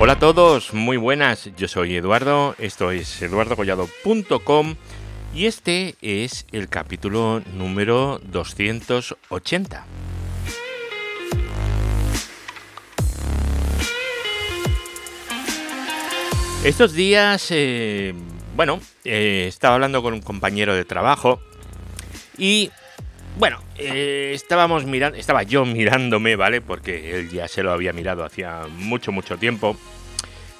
Hola a todos, muy buenas, yo soy Eduardo, esto es eduardocollado.com y este es el capítulo número 280. Estos días, eh, bueno, eh, estaba hablando con un compañero de trabajo y, bueno, eh, estábamos mirando, estaba yo mirándome, ¿vale? Porque él ya se lo había mirado hacía mucho, mucho tiempo.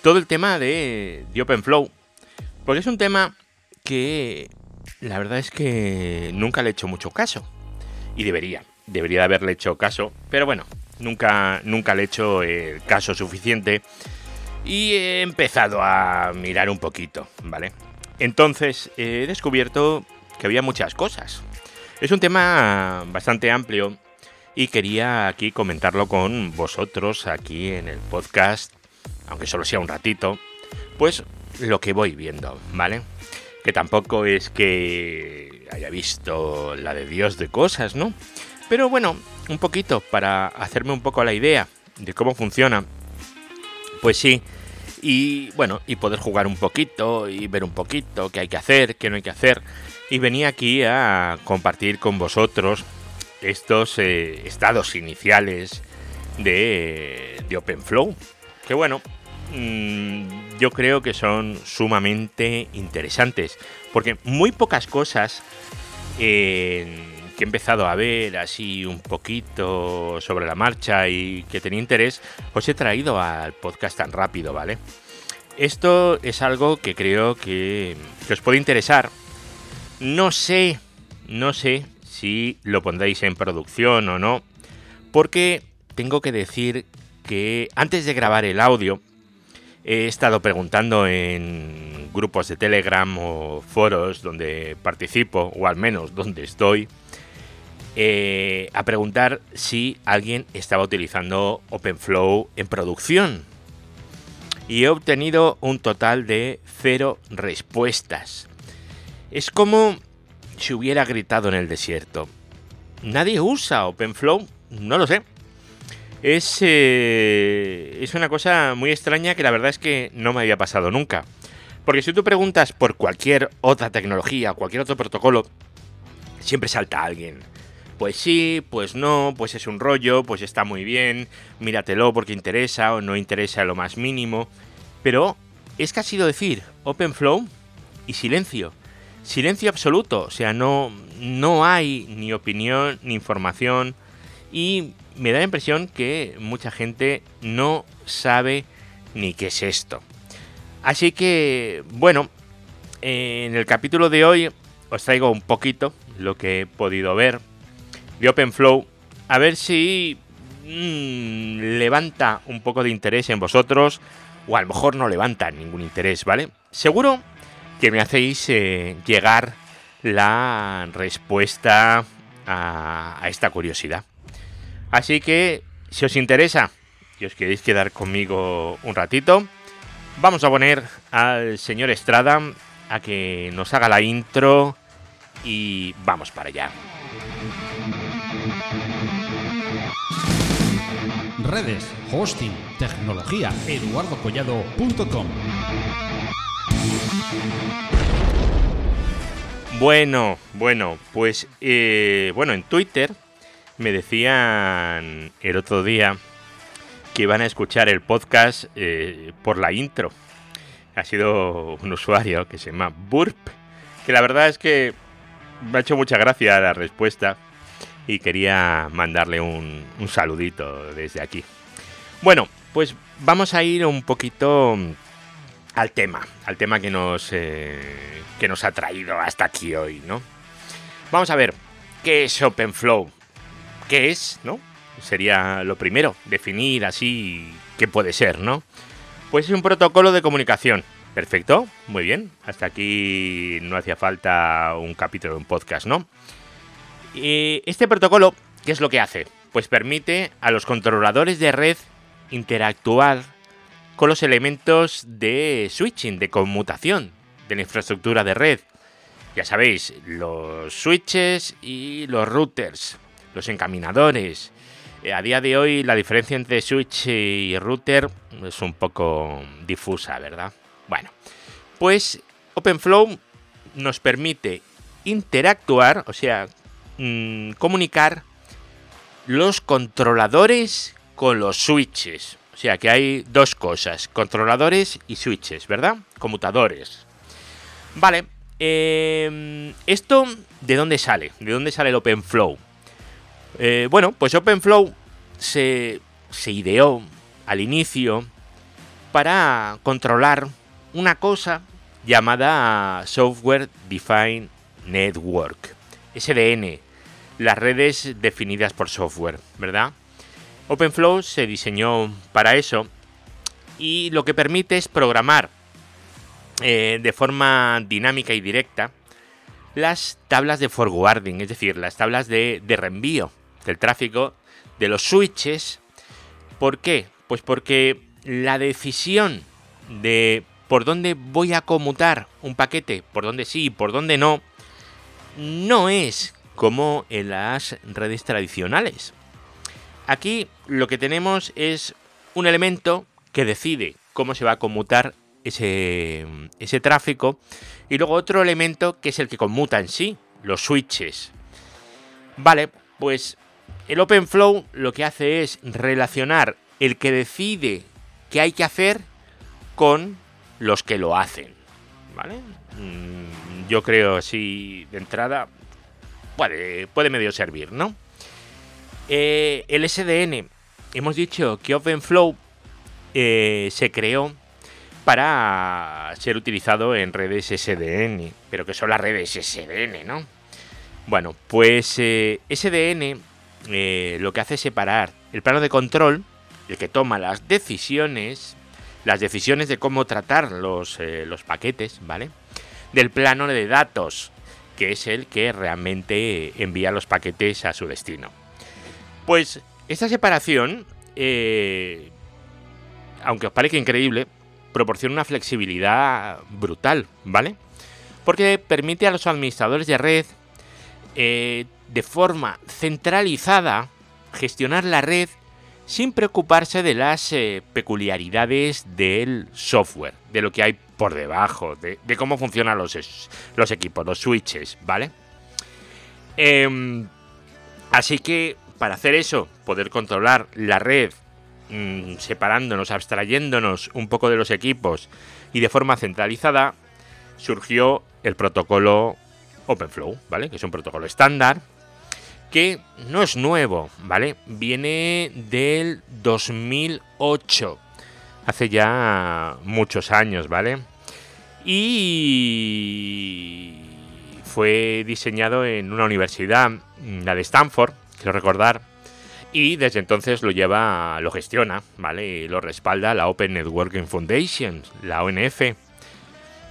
Todo el tema de, de OpenFlow. Porque es un tema que la verdad es que nunca le he hecho mucho caso. Y debería, debería de haberle hecho caso. Pero bueno, nunca, nunca le he hecho el caso suficiente. Y he empezado a mirar un poquito, ¿vale? Entonces he descubierto que había muchas cosas. Es un tema bastante amplio y quería aquí comentarlo con vosotros aquí en el podcast, aunque solo sea un ratito, pues lo que voy viendo, ¿vale? Que tampoco es que haya visto la de Dios de cosas, ¿no? Pero bueno, un poquito para hacerme un poco la idea de cómo funciona. Pues sí, y bueno, y poder jugar un poquito y ver un poquito qué hay que hacer, qué no hay que hacer y venía aquí a compartir con vosotros estos eh, estados iniciales de, de OpenFlow. Que bueno, mmm, yo creo que son sumamente interesantes. Porque muy pocas cosas eh, que he empezado a ver así un poquito sobre la marcha y que tenía interés, os he traído al podcast tan rápido, ¿vale? Esto es algo que creo que, que os puede interesar no sé, no sé si lo pondréis en producción o no, porque tengo que decir que antes de grabar el audio he estado preguntando en grupos de Telegram o foros donde participo, o al menos donde estoy, eh, a preguntar si alguien estaba utilizando OpenFlow en producción. Y he obtenido un total de cero respuestas. Es como si hubiera gritado en el desierto. Nadie usa OpenFlow, no lo sé. Es, eh, es una cosa muy extraña que la verdad es que no me había pasado nunca. Porque si tú preguntas por cualquier otra tecnología, cualquier otro protocolo, siempre salta alguien. Pues sí, pues no, pues es un rollo, pues está muy bien, míratelo porque interesa o no interesa lo más mínimo. Pero es que ha sido decir OpenFlow y silencio silencio absoluto, o sea, no, no hay ni opinión ni información y me da la impresión que mucha gente no sabe ni qué es esto. Así que, bueno, en el capítulo de hoy os traigo un poquito lo que he podido ver de OpenFlow, a ver si mmm, levanta un poco de interés en vosotros, o a lo mejor no levanta ningún interés, ¿vale? Seguro que me hacéis eh, llegar la respuesta a, esta curiosidad. Así que, si os interesa y os queréis quedar conmigo un ratito, vamos a poner al señor Estrada a que nos haga la intro y vamos para allá. Redes, hosting, tecnología, eduardocollado.com. Bueno, bueno, pues eh, bueno, en Twitter me decían el otro día que iban a escuchar el podcast eh, por la intro. Ha sido un usuario que se llama Burp, que la verdad es que me ha hecho mucha gracia la respuesta y quería mandarle un, un saludito desde aquí. Bueno, pues vamos a ir un poquito al tema, al tema que nos, eh, que nos ha traído hasta aquí hoy, ¿no? Vamos a ver, ¿qué es OpenFlow? ¿Qué es, no? Sería lo primero, definir así qué puede ser, ¿no? Pues es un protocolo de comunicación. Perfecto, muy bien. Hasta aquí no hacía falta un capítulo de un podcast, ¿no? Y este protocolo, ¿qué es lo que hace? Pues permite a los controladores de red interactuar con los elementos de switching, de conmutación de la infraestructura de red. Ya sabéis, los switches y los routers, los encaminadores, Eh, a día de hoy la diferencia entre switch y router es un poco difusa, ¿verdad? Bueno, pues OpenFlow nos permite interactuar, o sea, mm, comunicar los controladores con los switches. O sea que hay dos cosas, controladores y switches, ¿verdad? Conmutadores. Vale, em, ¿esto de dónde sale? ¿De dónde sale el OpenFlow? Eh, bueno, pues OpenFlow se, ideó al inicio para controlar una cosa llamada Software Defined Network, SDN, las redes definidas por software, ¿verdad? OpenFlow se diseñó para eso y lo que permite es programar eh, de forma dinámica y directa las tablas de forwarding, es decir, las tablas de, de reenvío del tráfico de los switches. ¿Por qué? Pues porque la decisión de por dónde voy a conmutar un paquete, por dónde sí y por dónde no, no es como en las redes tradicionales. Aquí lo que tenemos es un elemento que decide cómo se va a conmutar ese, ese tráfico y luego otro elemento que es el que conmuta en sí, los switches. Vale, pues el OpenFlow lo que hace es relacionar el que decide qué hay que hacer con los que lo hacen. ¿Vale? Mm, yo creo así de entrada puede, puede medio servir, ¿no? Eh, el SDN, hemos dicho que OpenFlow eh, se creó para ser utilizado en redes SDN, pero que son las redes SDN, ¿no? Bueno, pues eh, SDN lo que hace es separar el plano de control, el que toma las decisiones, las decisiones de cómo tratar los, los paquetes, ¿vale? Del plano de datos, que es el que realmente envía los paquetes a su destino. Pues esta separación, eh, aunque os parezca increíble, proporciona una flexibilidad brutal, ¿vale? Porque permite a los administradores de red eh, de forma centralizada gestionar la red sin preocuparse de las eh, peculiaridades del software, de lo que hay por debajo, de, cómo funcionan los, los, equipos, los switches, ¿vale? Em, así que para hacer eso, poder controlar la red, mm, separándonos, abstrayéndonos un poco de los equipos y de forma centralizada, surgió el protocolo OpenFlow, ¿vale? Que es un protocolo estándar que no es nuevo, ¿vale? Viene del 2008, hace ya muchos años, ¿vale? Y fue diseñado en una universidad, la de Stanford, quiero recordar, y desde entonces lo lleva, lo gestiona, ¿vale? Y lo respalda la Open Networking Foundation, la ONF,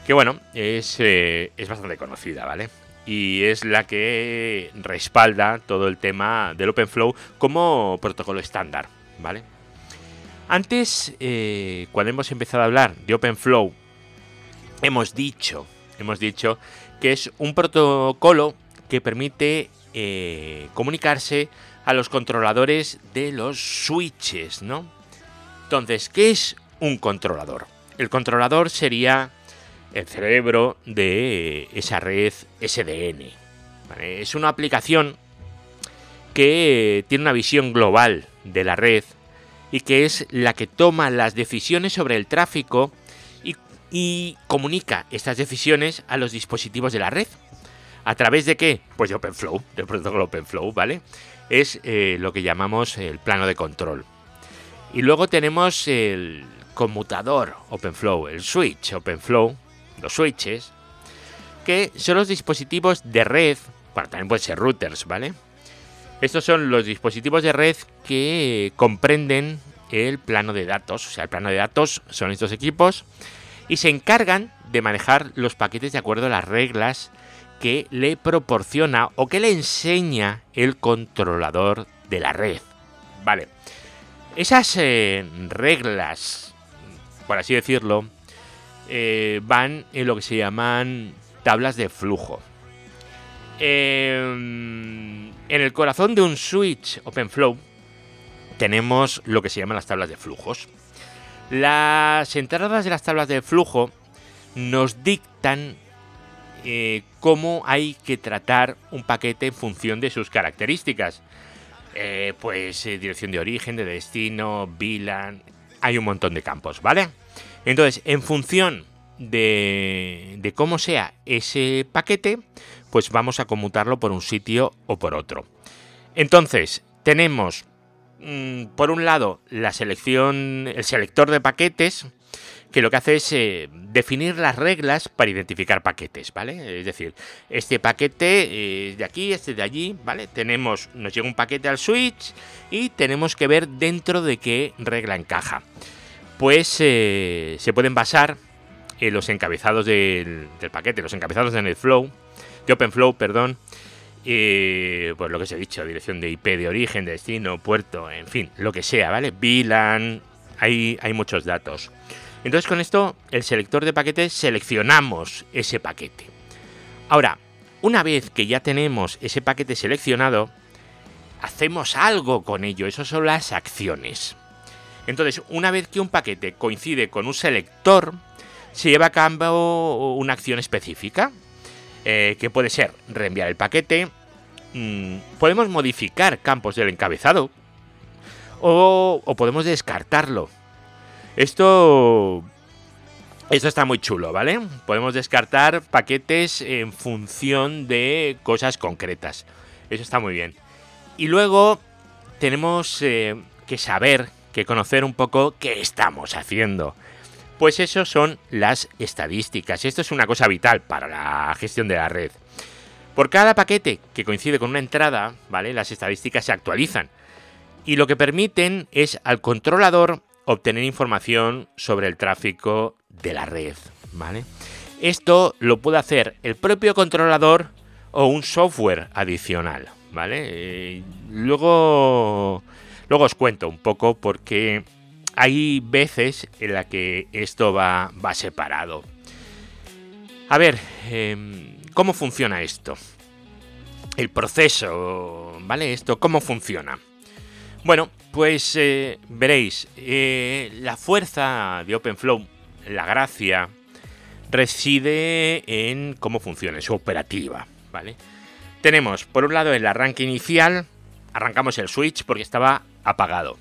que bueno, es, eh, es bastante conocida, ¿vale? Y es la que respalda todo el tema del OpenFlow como protocolo estándar, ¿vale? Antes, eh, cuando hemos empezado a hablar de OpenFlow, hemos dicho, hemos dicho que es un protocolo que permite eh, comunicarse a los controladores de los switches, ¿no? Entonces, ¿qué es un controlador? El controlador sería el cerebro de esa red SDN. Es una aplicación que tiene una visión global de la red y que es la que toma las decisiones sobre el tráfico y, comunica estas decisiones a los dispositivos de la red. ¿A través de qué? Pues de OpenFlow, del protocolo OpenFlow, ¿vale? Es eh, lo que llamamos el plano de control. Y luego tenemos el conmutador OpenFlow, el switch OpenFlow, los switches, que son los dispositivos de red, bueno, también pueden ser routers, ¿vale? Estos son los dispositivos de red que comprenden el plano de datos, o sea, el plano de datos son estos equipos y se encargan de manejar los paquetes de acuerdo a las reglas que le proporciona o que le enseña el controlador de la red. Vale. Esas eh, reglas, por así decirlo, eh, van en lo que se llaman tablas de flujo. Em, en el corazón de un switch OpenFlow tenemos lo que se llaman las tablas de flujos. Las entradas de las tablas de flujo nos dictan eh, cómo hay que tratar un paquete en función de sus características. Eh, pues dirección de origen, de destino, VLAN, hay un montón de campos, ¿vale? Entonces, en función de, cómo sea ese paquete, pues vamos a conmutarlo por un sitio o por otro. Entonces, tenemos mm, por un lado la selección, el selector de paquetes, que lo que hace es eh, definir las reglas para identificar paquetes, ¿vale? Es decir, este paquete es de aquí, este de allí, ¿vale? Tenemos, nos llega un paquete al switch y tenemos que ver dentro de qué regla encaja. Pues eh, se pueden basar en los encabezados del, paquete, los encabezados de NetFlow, de OpenFlow, perdón, y pues lo que os he dicho, dirección de IP de origen, de destino, puerto, en fin, lo que sea, ¿vale? VLAN, hay, hay muchos datos. Entonces con esto, el selector de paquetes seleccionamos ese paquete. Ahora, una vez que ya tenemos ese paquete seleccionado, hacemos algo con ello, eso son las acciones. Entonces, una vez que un paquete coincide con un selector, se lleva a cabo una acción específica, eh, que puede ser reenviar el paquete, mmm, podemos modificar campos del encabezado, o, o podemos descartarlo. Esto esto está muy chulo, ¿vale? Podemos descartar paquetes en función de cosas concretas. Eso está muy bien. Y luego tenemos eh, que saber, que conocer un poco qué estamos haciendo. Pues eso son las estadísticas. Esto es una cosa vital para la gestión de la red. Por cada paquete que coincide con una entrada, ¿vale? Las estadísticas se actualizan. Y lo que permiten es al controlador obtener información sobre el tráfico de la red, ¿vale? Esto lo puede hacer el propio controlador o un software adicional, ¿vale? Eh, luego, luego os cuento un poco porque hay veces en la que esto va, va separado. A ver, eh, ¿cómo funciona esto? El proceso, ¿vale? Esto, ¿cómo funciona? Bueno, pues eh, veréis, eh, la fuerza de OpenFlow, la gracia, reside en cómo funciona, su operativa, ¿vale? Tenemos, por un lado, el arranque inicial, arrancamos el switch porque estaba apagado.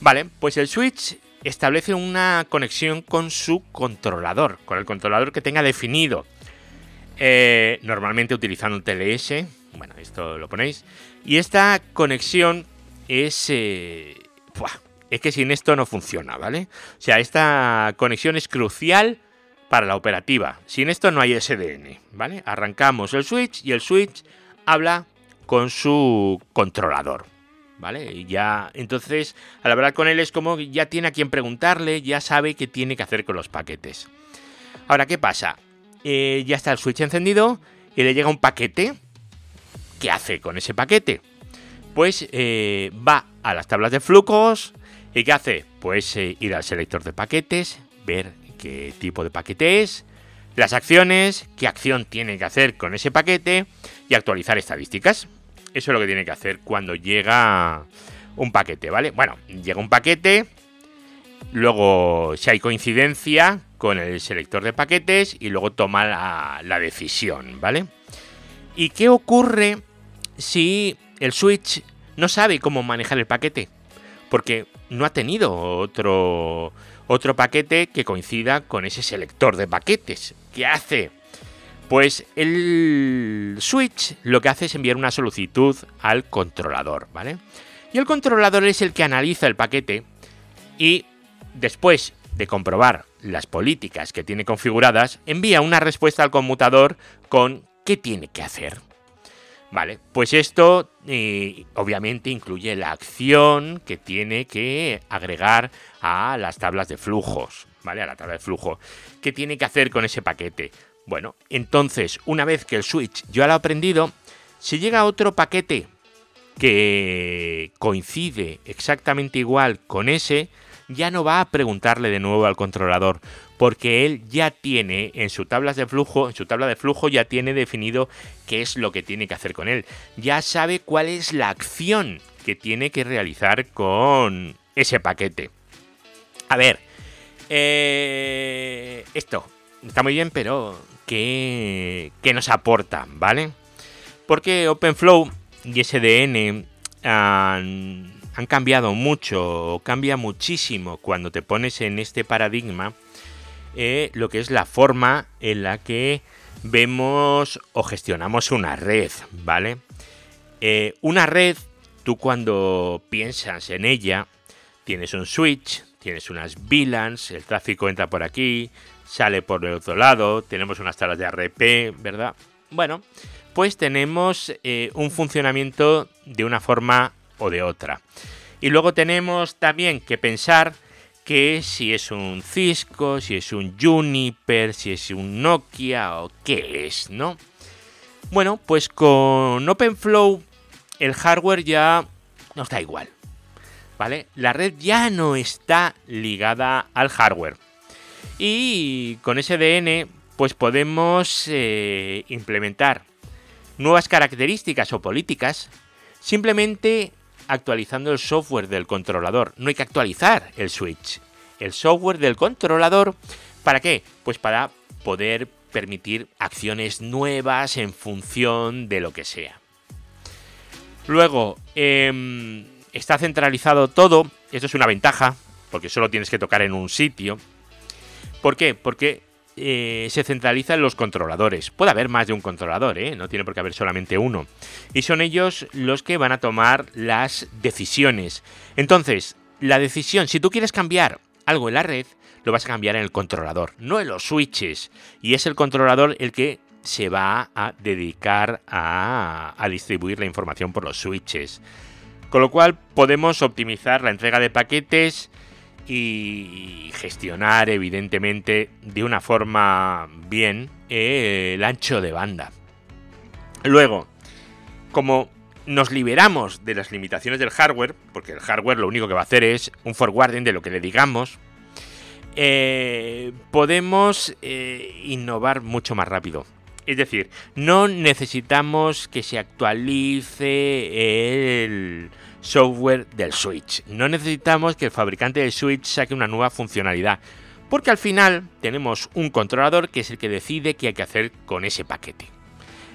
Vale, pues el switch establece una conexión con su controlador, con el controlador que tenga definido. Eh, normalmente utilizando un TLS, bueno, esto lo ponéis. Y esta conexión es... Eh, es que sin esto no funciona, ¿vale? O sea, esta conexión es crucial para la operativa. Sin esto no hay SDN, ¿vale? Arrancamos el switch y el switch habla con su controlador, ¿vale? Y ya, entonces, al hablar con él es como ya tiene a quien preguntarle, ya sabe qué tiene que hacer con los paquetes. Ahora, ¿qué pasa? Eh, ya está el switch encendido y le llega un paquete. ¿Qué hace con ese paquete? Pues eh, va a las tablas de flujos y ¿qué hace? Pues eh, ir al selector de paquetes, ver qué tipo de paquete es, las acciones, qué acción tiene que hacer con ese paquete y actualizar estadísticas. Eso es lo que tiene que hacer cuando llega un paquete, ¿vale? Bueno, llega un paquete, luego si hay coincidencia con el selector de paquetes y luego toma la, la decisión, ¿vale? ¿Y qué ocurre si el switch no sabe cómo manejar el paquete? Porque no ha tenido otro, otro paquete que coincida con ese selector de paquetes. ¿Qué hace? Pues el switch lo que hace es enviar una solicitud al controlador, ¿vale? Y el controlador es el que analiza el paquete y después de comprobar las políticas que tiene configuradas, envía una respuesta al conmutador con qué tiene que hacer. Vale, pues esto eh, obviamente incluye la acción que tiene que agregar a las tablas de flujos, ¿vale? A la tabla de flujo. ¿Qué tiene que hacer con ese paquete? Bueno, entonces, una vez que el switch ya lo ha aprendido, si llega otro paquete que coincide exactamente igual con ese, ya no va a preguntarle de nuevo al controlador, porque él ya tiene en su tabla de flujo, en su tabla de flujo ya tiene definido qué es lo que tiene que hacer con él. Ya sabe cuál es la acción que tiene que realizar con ese paquete. A ver, eh, esto está muy bien, pero ¿qué, ¿qué, nos aporta? ¿Vale? Porque OpenFlow y SDN han, han cambiado mucho, cambia muchísimo cuando te pones en este paradigma eh, lo que es la forma en la que vemos o gestionamos una red, ¿vale? Eh, una red, tú cuando piensas en ella, tienes un switch, tienes unas VLANs, el tráfico entra por aquí, sale por el otro lado, tenemos unas tablas de RP, ¿verdad? Bueno, pues tenemos eh, un funcionamiento de una forma o de otra. Y luego tenemos también que pensar que si es un Cisco, si es un Juniper, si es un Nokia o qué es, ¿no? Bueno, pues con OpenFlow el hardware ya nos da igual, ¿vale? La red ya no está ligada al hardware. Y con SDN pues podemos eh, implementar nuevas características o políticas simplemente actualizando el software del controlador. No hay que actualizar el switch. El software del controlador, ¿para qué? Pues para poder permitir acciones nuevas en función de lo que sea. Luego, em, está centralizado todo. Esto es una ventaja, porque solo tienes que tocar en un sitio. ¿Por qué? Porque eh, se centraliza en los controladores. Puede haber más de un controlador, ¿eh? no tiene por qué haber solamente uno. Y son ellos los que van a tomar las decisiones. Entonces, la decisión, si tú quieres cambiar algo en la red, lo vas a cambiar en el controlador, no en los switches. Y es el controlador el que se va a dedicar a distribuir la información por los switches. Con lo cual podemos optimizar la entrega de paquetes y gestionar evidentemente de una forma bien el ancho de banda. Luego, como nos liberamos de las limitaciones del hardware, porque el hardware lo único que va a hacer es un forwarding de lo que le digamos, eh, podemos eh, innovar mucho más rápido. Es decir, no necesitamos que se actualice el software del Switch. No necesitamos que el fabricante del Switch saque una nueva funcionalidad. Porque al final tenemos un controlador que es el que decide qué hay que hacer con ese paquete.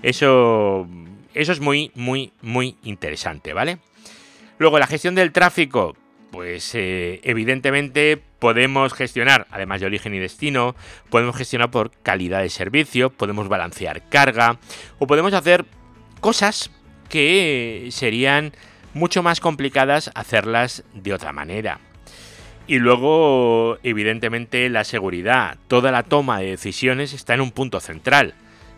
Eso, eso es muy, muy, muy interesante, ¿vale? Luego, la gestión del tráfico. Pues eh, evidentemente podemos gestionar, además de origen y destino, podemos gestionar por calidad de servicio, podemos balancear carga o podemos hacer cosas que serían mucho más complicadas hacerlas de otra manera. Y luego, evidentemente, la seguridad. Toda la toma de decisiones está en un punto central.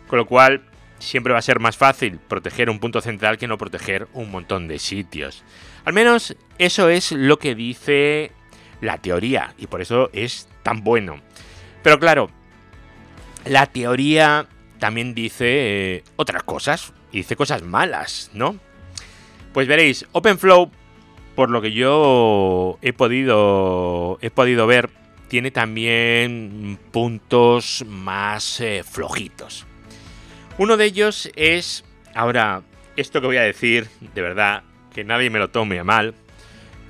Con lo cual, siempre va a ser más fácil proteger un punto central que no proteger un montón de sitios. Al menos eso es lo que dice la teoría y por eso es tan bueno. Pero claro, la teoría también dice eh, otras cosas, y dice cosas malas, ¿no? Pues veréis, OpenFlow, por lo que yo he podido, he podido ver, tiene también puntos más eh, flojitos. Uno de ellos es, ahora, esto que voy a decir, de verdad, que nadie me lo tome a mal,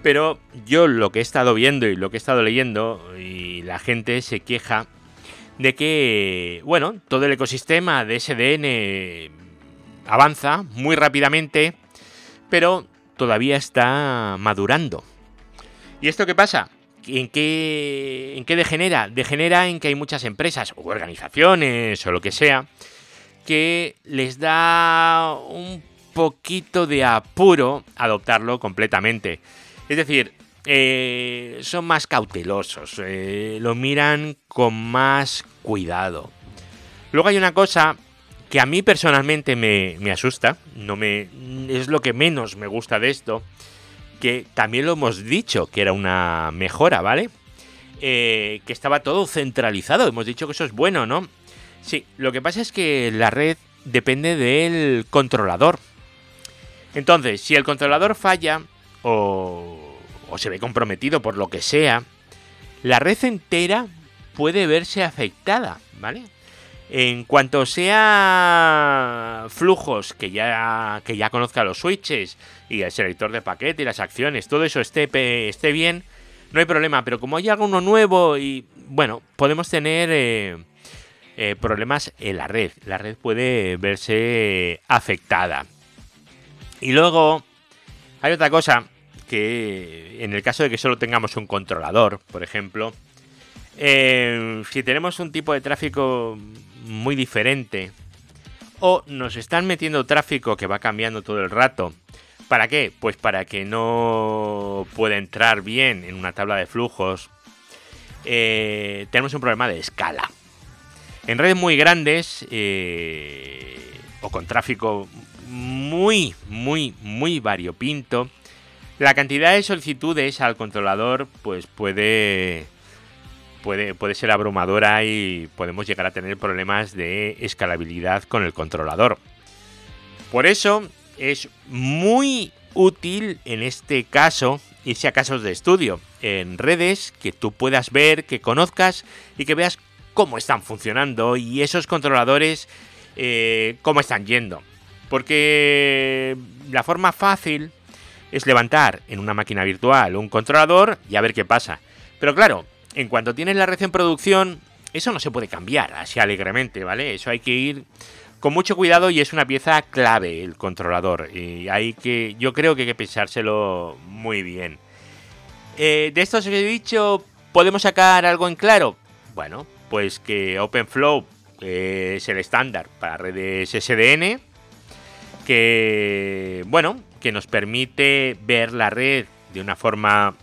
pero yo lo que he estado viendo y lo que he estado leyendo, y la gente se queja de que, bueno, todo el ecosistema de SDN avanza muy rápidamente, pero todavía está madurando. ¿Y esto qué pasa? ¿En qué, ¿En qué degenera? Degenera en que hay muchas empresas o organizaciones o lo que sea que les da un poquito de apuro adoptarlo completamente. Es decir, eh, son más cautelosos, eh, lo miran con más cuidado. Luego hay una cosa que a mí personalmente me, asusta, no me, es lo que menos me gusta de esto, que también lo hemos dicho que era una mejora, ¿vale? Eh, que estaba todo centralizado, hemos dicho que eso es bueno, ¿no? Sí, lo que pasa es que la red depende del controlador. Entonces, si el controlador falla o, o se ve comprometido por lo que sea, la red entera puede verse afectada, ¿vale? En cuanto sea flujos que ya, que ya conozca los switches y el selector de paquete y las acciones, todo eso esté, esté bien, no hay problema. Pero como hay algo nuevo y bueno, podemos tener eh, eh, problemas en la red. La red puede verse afectada. Y luego hay otra cosa que en el caso de que solo tengamos un controlador, por ejemplo, eh, si tenemos un tipo de tráfico muy diferente o nos están metiendo tráfico que va cambiando todo el rato, ¿para qué? Pues para que no pueda entrar bien en una tabla de flujos, eh, tenemos un problema de escala. En redes muy grandes eh, o con tráfico muy, muy, muy variopinto, la cantidad de solicitudes al controlador pues puede, puede, puede ser abrumadora y podemos llegar a tener problemas de escalabilidad con el controlador. Por eso es muy útil en este caso irse a casos de estudio en redes que tú puedas ver, que conozcas y que veas cómo están funcionando y esos controladores eh, cómo están yendo. Porque la forma fácil es levantar en una máquina virtual un controlador y a ver qué pasa. Pero claro, en cuanto tienes la red en producción, eso no se puede cambiar así alegremente, ¿vale? Eso hay que ir con mucho cuidado y es una pieza clave el controlador. Y hay que, yo creo que hay que pensárselo muy bien. Eh, de esto os he dicho, ¿podemos sacar algo en claro? Bueno, pues que OpenFlow es el estándar para redes SDN, que, bueno, que nos permite ver la red de una forma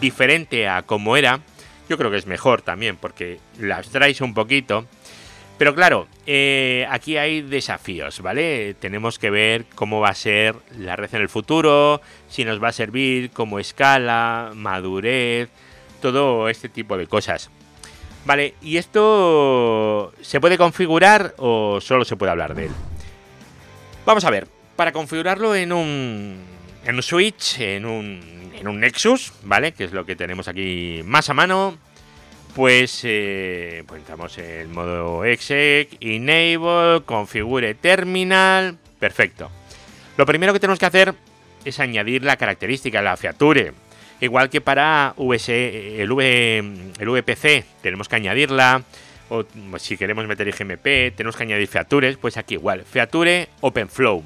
diferente a como era. Yo creo que es mejor también porque la abstraes un poquito. Pero claro, eh, aquí hay desafíos, ¿vale? Tenemos que ver cómo va a ser la red en el futuro, si nos va a servir como escala, madurez, todo este tipo de cosas. Vale, ¿y esto se puede configurar o solo se puede hablar de él? Vamos a ver, para configurarlo en un, en un Switch, en un, en un Nexus, ¿vale? Que es lo que tenemos aquí más a mano. Pues, eh, pues entramos en el modo exec, enable, configure terminal, perfecto. Lo primero que tenemos que hacer es añadir la característica, la feature. Igual que para el, v, el VPC tenemos que añadirla, o si queremos meter IGMP tenemos que añadir features, pues aquí igual, feature OpenFlow,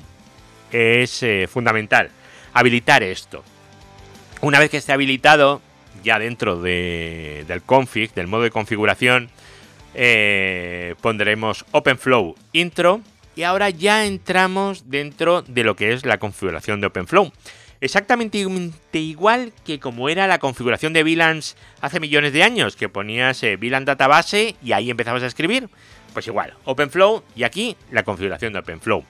es eh, fundamental. Habilitar esto. Una vez que esté habilitado, ya dentro del config, del modo de configuración, eh, pondremos OpenFlow intro y ahora ya entramos dentro de lo que es la configuración de OpenFlow. Exactamente igual que como era la configuración de VLANs hace millones de años, que ponías eh, VLAN database y ahí empezabas a escribir. Pues igual, OpenFlow y aquí la configuración de OpenFlow.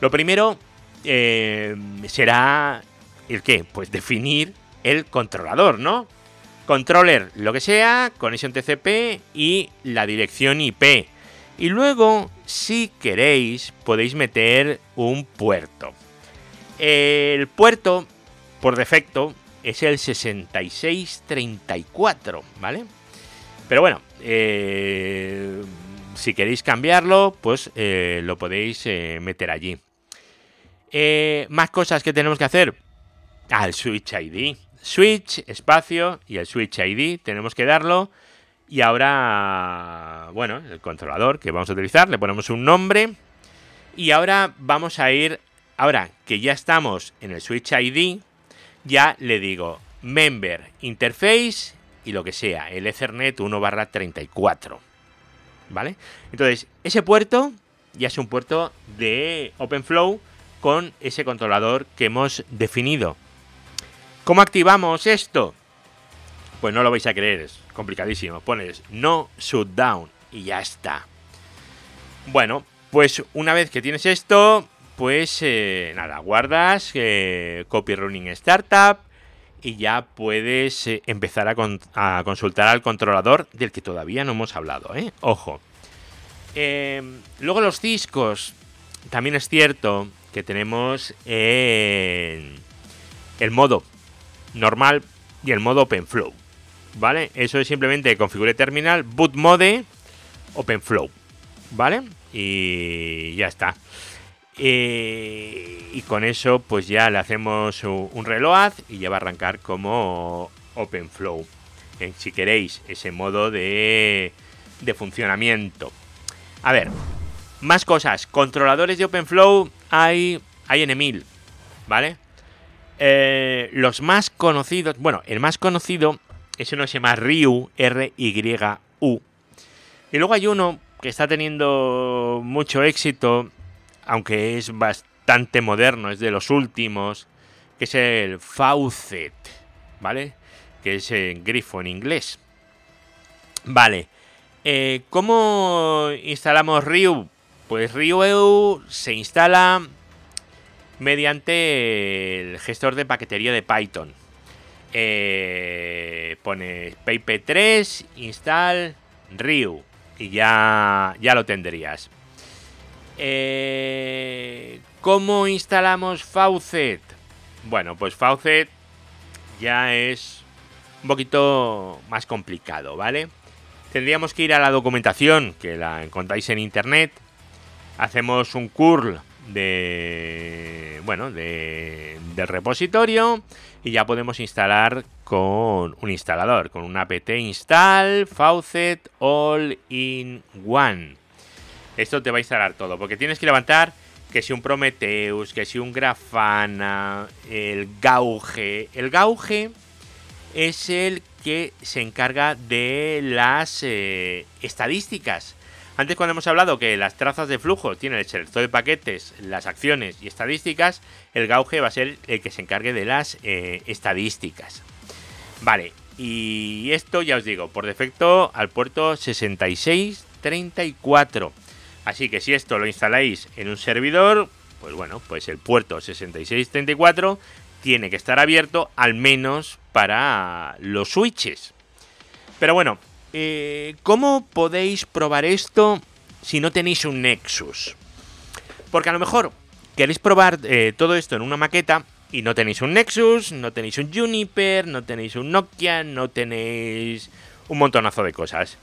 Lo primero eh, será el qué? Pues definir el controlador, ¿no? Controller, lo que sea, conexión TCP y la dirección IP. Y luego, si queréis, podéis meter un puerto. El puerto, por defecto, es el 6634, ¿vale? Pero bueno, eh, si queréis cambiarlo, pues eh, lo podéis meter allí. Eh, más cosas que tenemos que hacer. Al Switch ID. Switch, espacio y el Switch ID. Tenemos que darlo. Y ahora, bueno, el controlador que vamos a utilizar, le ponemos un nombre. Y ahora vamos a ir, ahora que ya estamos en el Switch ID, ya le digo member interface y lo que sea, el Ethernet 1 barra 34. ¿Vale? Entonces, ese puerto ya es un puerto de OpenFlow con ese controlador que hemos definido. ¿Cómo activamos esto? Pues no lo vais a creer, es complicadísimo. Pones no shutdown y ya está. Bueno, pues una vez que tienes esto, pues eh, nada, guardas eh, copy running startup y ya puedes eh, empezar a, consultar al controlador del que todavía no hemos hablado, ¿eh? Ojo. luego los discos, también es cierto que tenemos el modo normal y el modo OpenFlow. ¿Vale? Eso es simplemente configure terminal, boot mode, OpenFlow. ¿Vale? Y ya está. Eh, y con eso pues ya le hacemos un reload y ya va a arrancar como OpenFlow. Eh, si queréis ese modo de, de funcionamiento. A ver, más cosas. Controladores de OpenFlow hay, hay en Emil, ¿vale? Eh, los más conocidos, bueno, el más conocido es uno que se llama Ryu, R-Y-U. Y luego hay uno que está teniendo mucho éxito, aunque es bastante moderno, es de los últimos, que es el Faucet, ¿vale? Que es en grifo en inglés. Vale. Eh, ¿Cómo instalamos Ryu? Pues Ryu se instala mediante el gestor de paquetería de Python. Eh, pone pip3 install Ryu y ya, ya lo tendrías. Eh, ¿Cómo instalamos Faucet? Bueno, pues Faucet ya es un poquito más complicado, ¿vale? Tendríamos que ir a la documentación, que la encontráis en internet. Hacemos un curl de bueno de, del repositorio y ya podemos instalar con un instalador con un apt install faucet all in one. Esto te va a instalar todo porque tienes que levantar que si un Prometheus que si un Grafana el Gauge. El Gauge es el que se encarga de las eh, estadísticas antes cuando hemos hablado que las trazas de flujo tienen el selector de paquetes, las acciones y estadísticas, el Gauge va a ser el que se encargue de las eh, estadísticas. Vale, y esto ya os digo, por defecto al puerto 6634. Así que si esto lo instaláis en un servidor, pues bueno, pues el puerto 6634 tiene que estar abierto al menos para los switches. Pero bueno, eh, ¿cómo podéis probar esto si no tenéis un Nexus? Porque a lo mejor queréis probar eh, todo esto en una maqueta y no tenéis un Nexus, no tenéis un Juniper, no tenéis un Nokia, no tenéis un montonazo de cosas.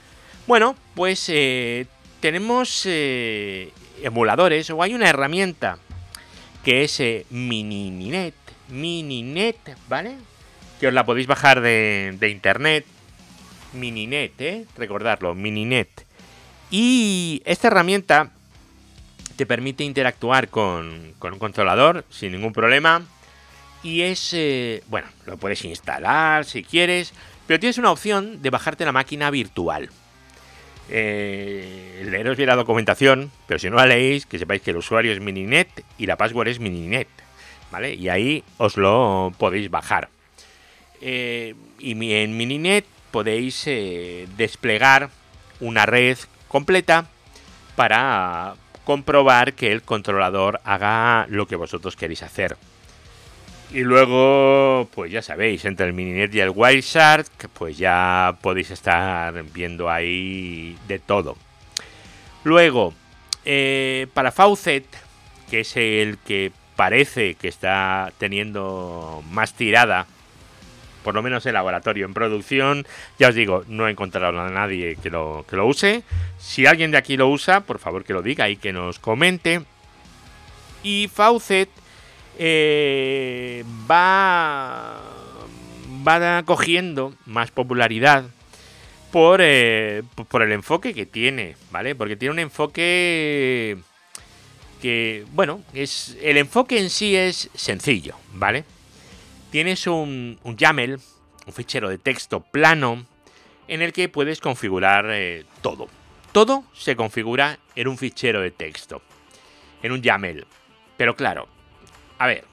Bueno, pues eh, tenemos emuladores o hay una herramienta que es Mininet, Mininet, ¿vale? Que os la podéis bajar de internet Mininet, ¿eh? recordarlo, Mininet. Y esta herramienta te permite interactuar con, un controlador sin ningún problema. Y es, eh, bueno, lo puedes instalar si quieres, pero tienes una opción de bajarte la máquina virtual. Eh, leeros bien la documentación, pero si no la leéis, que sepáis que el usuario es Mininet y la password es Mininet. ¿Vale? Y ahí os lo podéis bajar. Eh, y en Mininet podéis eh, desplegar una red completa para comprobar que el controlador haga lo que vosotros queréis hacer. Y luego, pues ya sabéis, entre el Mininet y el Wireshark, pues ya podéis estar viendo ahí de todo. Luego, eh, para Faucet, que es el que parece que está teniendo más tirada por lo menos en laboratorio. En producción, ya os digo, no he encontrado a nadie que lo, que lo use. Si alguien de aquí lo usa, por favor que lo diga y que nos comente. Y Faucet eh, va, va cogiendo más popularidad por, eh, por el enfoque que tiene, ¿vale? Porque tiene un enfoque que, bueno, es el enfoque en sí es sencillo, ¿vale? Tienes un, YAML, un fichero de texto plano, en el que puedes configurar eh, todo. Todo se configura en un fichero de texto, en un YAML. Pero claro, a ver,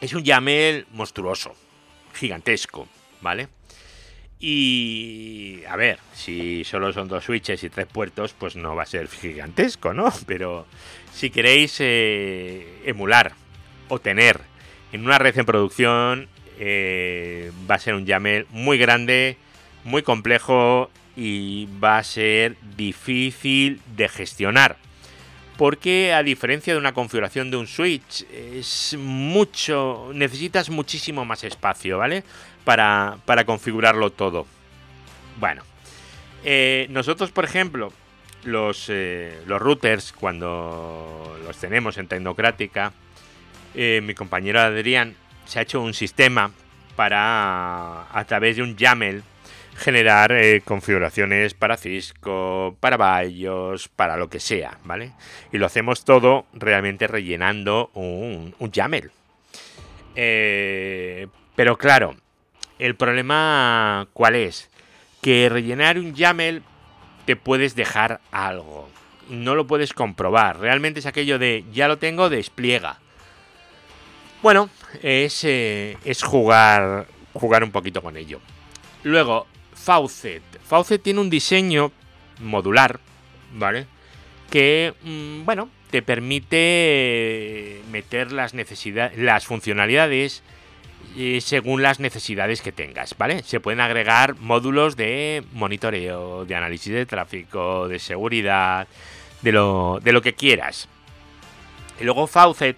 es un YAML monstruoso, gigantesco, ¿vale? Y a ver, si solo son dos switches y tres puertos, pues no va a ser gigantesco, ¿no? Pero si queréis eh, emular o tener en una red en producción eh, va a ser un YAML muy grande, muy complejo y va a ser difícil de gestionar. porque a diferencia de una configuración de un switch, es mucho, necesitas muchísimo más espacio, ¿vale? Para, para configurarlo todo. Bueno, eh, nosotros, por ejemplo, los, eh, los routers, cuando los tenemos en Tecnocrática, eh, mi compañero Adrián se ha hecho un sistema para, a través de un YAML, generar configuraciones para Cisco, para BIOS, para lo que sea, ¿vale? Y lo hacemos todo realmente rellenando un, un YAML. pero claro, el problema, ¿cuál es? que rellenar un YAML te puedes dejar algo. No lo puedes comprobar. Realmente es aquello de ya lo tengo, despliega. Bueno, es, eh, es jugar, jugar un poquito con ello. Luego, Faucet. Faucet tiene un diseño modular, ¿vale? Que, mm, bueno, te permite meter las necesidades, las funcionalidades según las necesidades que tengas, ¿vale? Se pueden agregar módulos de monitoreo, de análisis de tráfico, de seguridad, de lo, de lo que quieras. Y luego Faucet,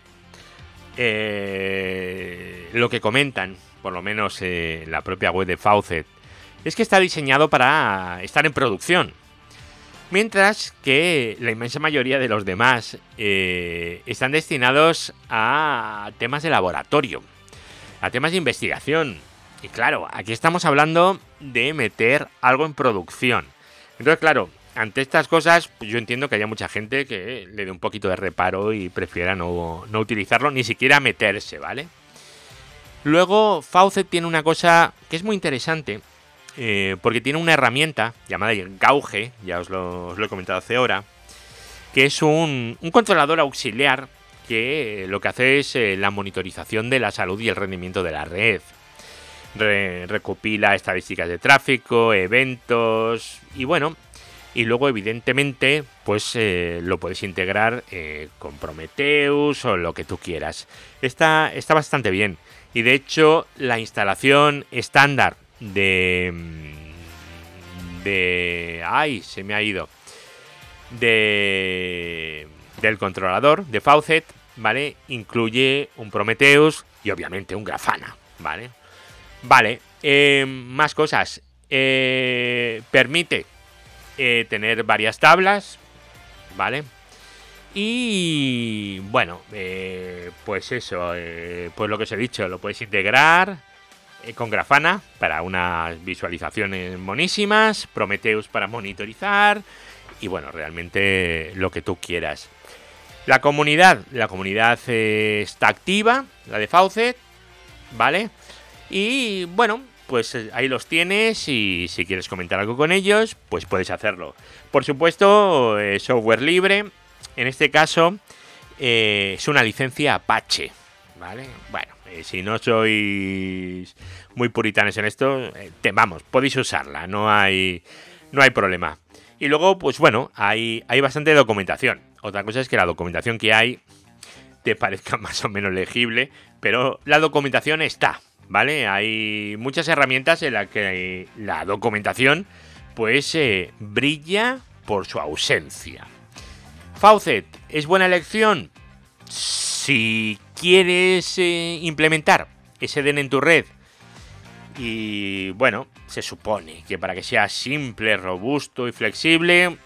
eh, lo que comentan, por lo menos en la propia web de Faucet, es que está diseñado para estar en producción. Mientras que la inmensa mayoría de los demás eh, están destinados a temas de laboratorio a temas de investigación. Y claro, aquí estamos hablando de meter algo en producción. Entonces, claro, ante estas cosas, yo entiendo que haya mucha gente que le dé un poquito de reparo y prefiera no, utilizarlo, ni siquiera meterse, ¿vale? Luego, Faucet tiene una cosa que es muy interesante, eh, porque tiene una herramienta llamada Gauge, ya os lo, he comentado hace hora, que es un, controlador auxiliar que lo que hace es eh, la monitorización de la salud y el rendimiento de la red. recopila estadísticas de tráfico, eventos y bueno, y luego evidentemente pues eh, lo puedes integrar eh, con Prometheus o lo que tú quieras. Está, está bastante bien y de hecho la instalación estándar de... de... ¡Ay! Se me ha ido. De del controlador de Faucet, ¿vale? Incluye un Prometheus y obviamente un Grafana, ¿vale? Vale, eh, más cosas. Permite eh, tener varias tablas, ¿vale? Y bueno, pues eso, pues lo que os he dicho, lo puedes integrar con Grafana para unas visualizaciones monísimas, Prometheus para monitorizar y bueno, realmente lo que tú quieras. La comunidad, la comunidad eh, está activa, la de Faucet, ¿vale? Y bueno, pues eh, ahí los tienes y si quieres comentar algo con ellos, pues puedes hacerlo. Por supuesto, eh, software libre, en este caso es una licencia Apache, ¿vale? Bueno, si no sois muy puritanos en esto, te, vamos, podéis usarla, no hay, no hay problema. Y luego, pues bueno, hay, hay bastante documentación. Otra cosa es que la documentación que hay te parezca más o menos legible, pero la documentación está, ¿vale? Hay muchas herramientas en las que la documentación pues eh, brilla por su ausencia. Faucet, ¿es buena elección? Si quieres eh, implementar SDN en tu red y bueno, se supone que para que sea simple, robusto y flexible,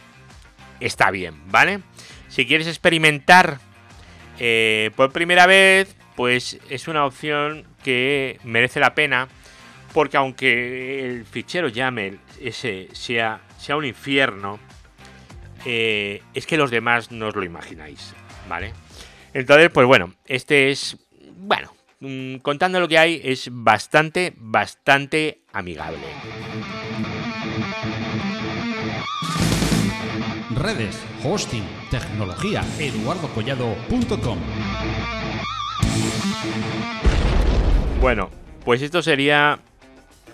está bien, ¿vale? Si quieres experimentar eh, por primera vez, pues es una opción que merece la pena. Porque aunque el fichero YAML ese sea, sea un infierno, eh, es que los demás no os lo imagináis, ¿vale? Entonces, pues bueno, este es, bueno, mm, contando lo que hay, es bastante, bastante amigable. redes, hosting, tecnología, eduardocollado.com. Bueno, pues esto sería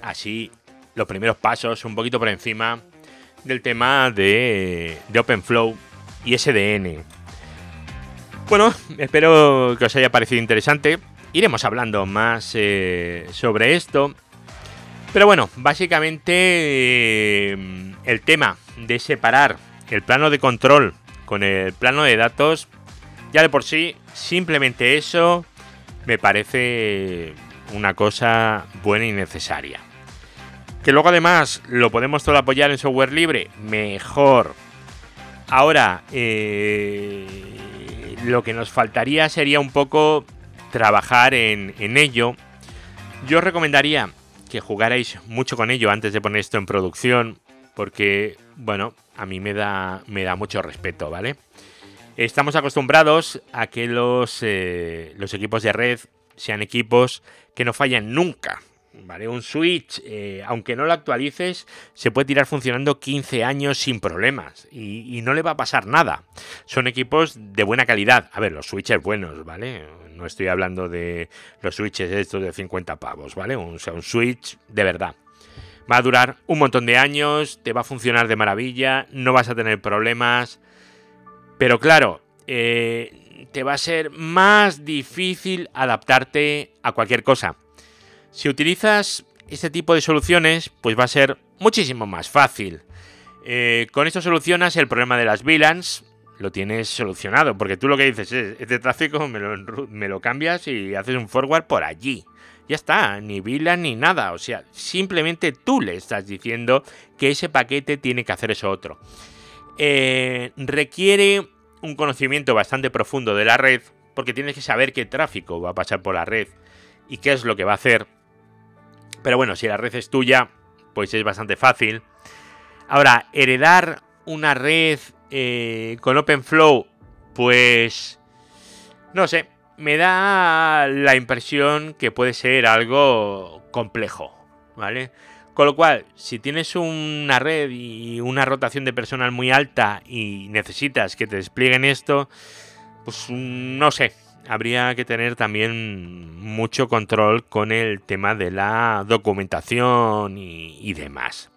así los primeros pasos, un poquito por encima del tema de, OpenFlow y SDN. Bueno, espero que os haya parecido interesante. Iremos hablando más eh, sobre esto. Pero bueno, básicamente eh, el tema de separar el plano de control con el plano de datos, ya de por sí, simplemente eso me parece una cosa buena y necesaria. Que luego además lo podemos todo apoyar en software libre, mejor. Ahora, eh, lo que nos faltaría sería un poco trabajar en, en ello. Yo recomendaría que jugarais mucho con ello antes de poner esto en producción, porque, bueno, a mí me da, me da mucho respeto, ¿vale? Estamos acostumbrados a que los, eh, los equipos de red sean equipos que no fallan nunca. ¿Vale? Un Switch, eh, aunque no lo actualices, se puede tirar funcionando 15 años sin problemas y, no le va a pasar nada. Son equipos de buena calidad. A ver, los Switches buenos, ¿vale? No estoy hablando de los Switches estos de 50 pavos, ¿vale? O sea, un Switch de verdad. Va a durar un montón de años, te va a funcionar de maravilla, no vas a tener problemas. Pero claro, eh, te va a ser más difícil adaptarte a cualquier cosa. Si utilizas este tipo de soluciones, pues va a ser muchísimo más fácil. Eh, con esto solucionas el problema de las VLANs, lo tienes solucionado, porque tú lo que dices es, este tráfico me lo, cambias y haces un forward por allí. Ya está, ni VLAN ni nada, o sea, simplemente tú le estás diciendo que ese paquete tiene que hacer eso otro. Eh, requiere un conocimiento bastante profundo de la red, porque tienes que saber qué tráfico va a pasar por la red y qué es lo que va a hacer. Pero bueno, si la red es tuya, pues es bastante fácil. Ahora, heredar una red eh, con OpenFlow, pues... No sé, me da la impresión que puede ser algo complejo, ¿vale? Con lo cual, si tienes una red y una rotación de personal muy alta y necesitas que te desplieguen esto, pues no sé, habría que tener también mucho control con el tema de la documentación y, demás.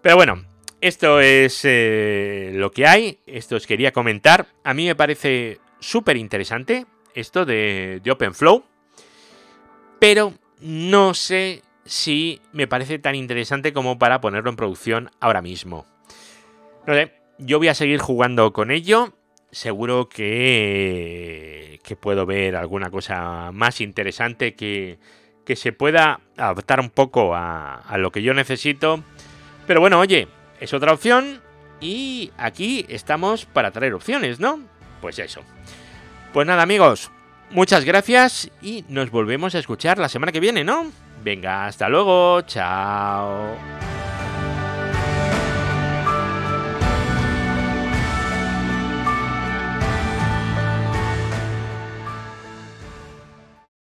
Pero bueno, esto es eh, lo que hay, esto os quería comentar. A mí me parece súper interesante esto de, de OpenFlow, pero no sé si me parece tan interesante como para ponerlo en producción ahora mismo. No sé, yo voy a seguir jugando con ello. Seguro que, que puedo ver alguna cosa más interesante que, que se pueda adaptar un poco a, a lo que yo necesito. Pero bueno, oye, es otra opción y aquí estamos para traer opciones, ¿no? Pues eso. Pues nada amigos, muchas gracias y nos volvemos a escuchar la semana que viene, ¿no? Venga, hasta luego, chao.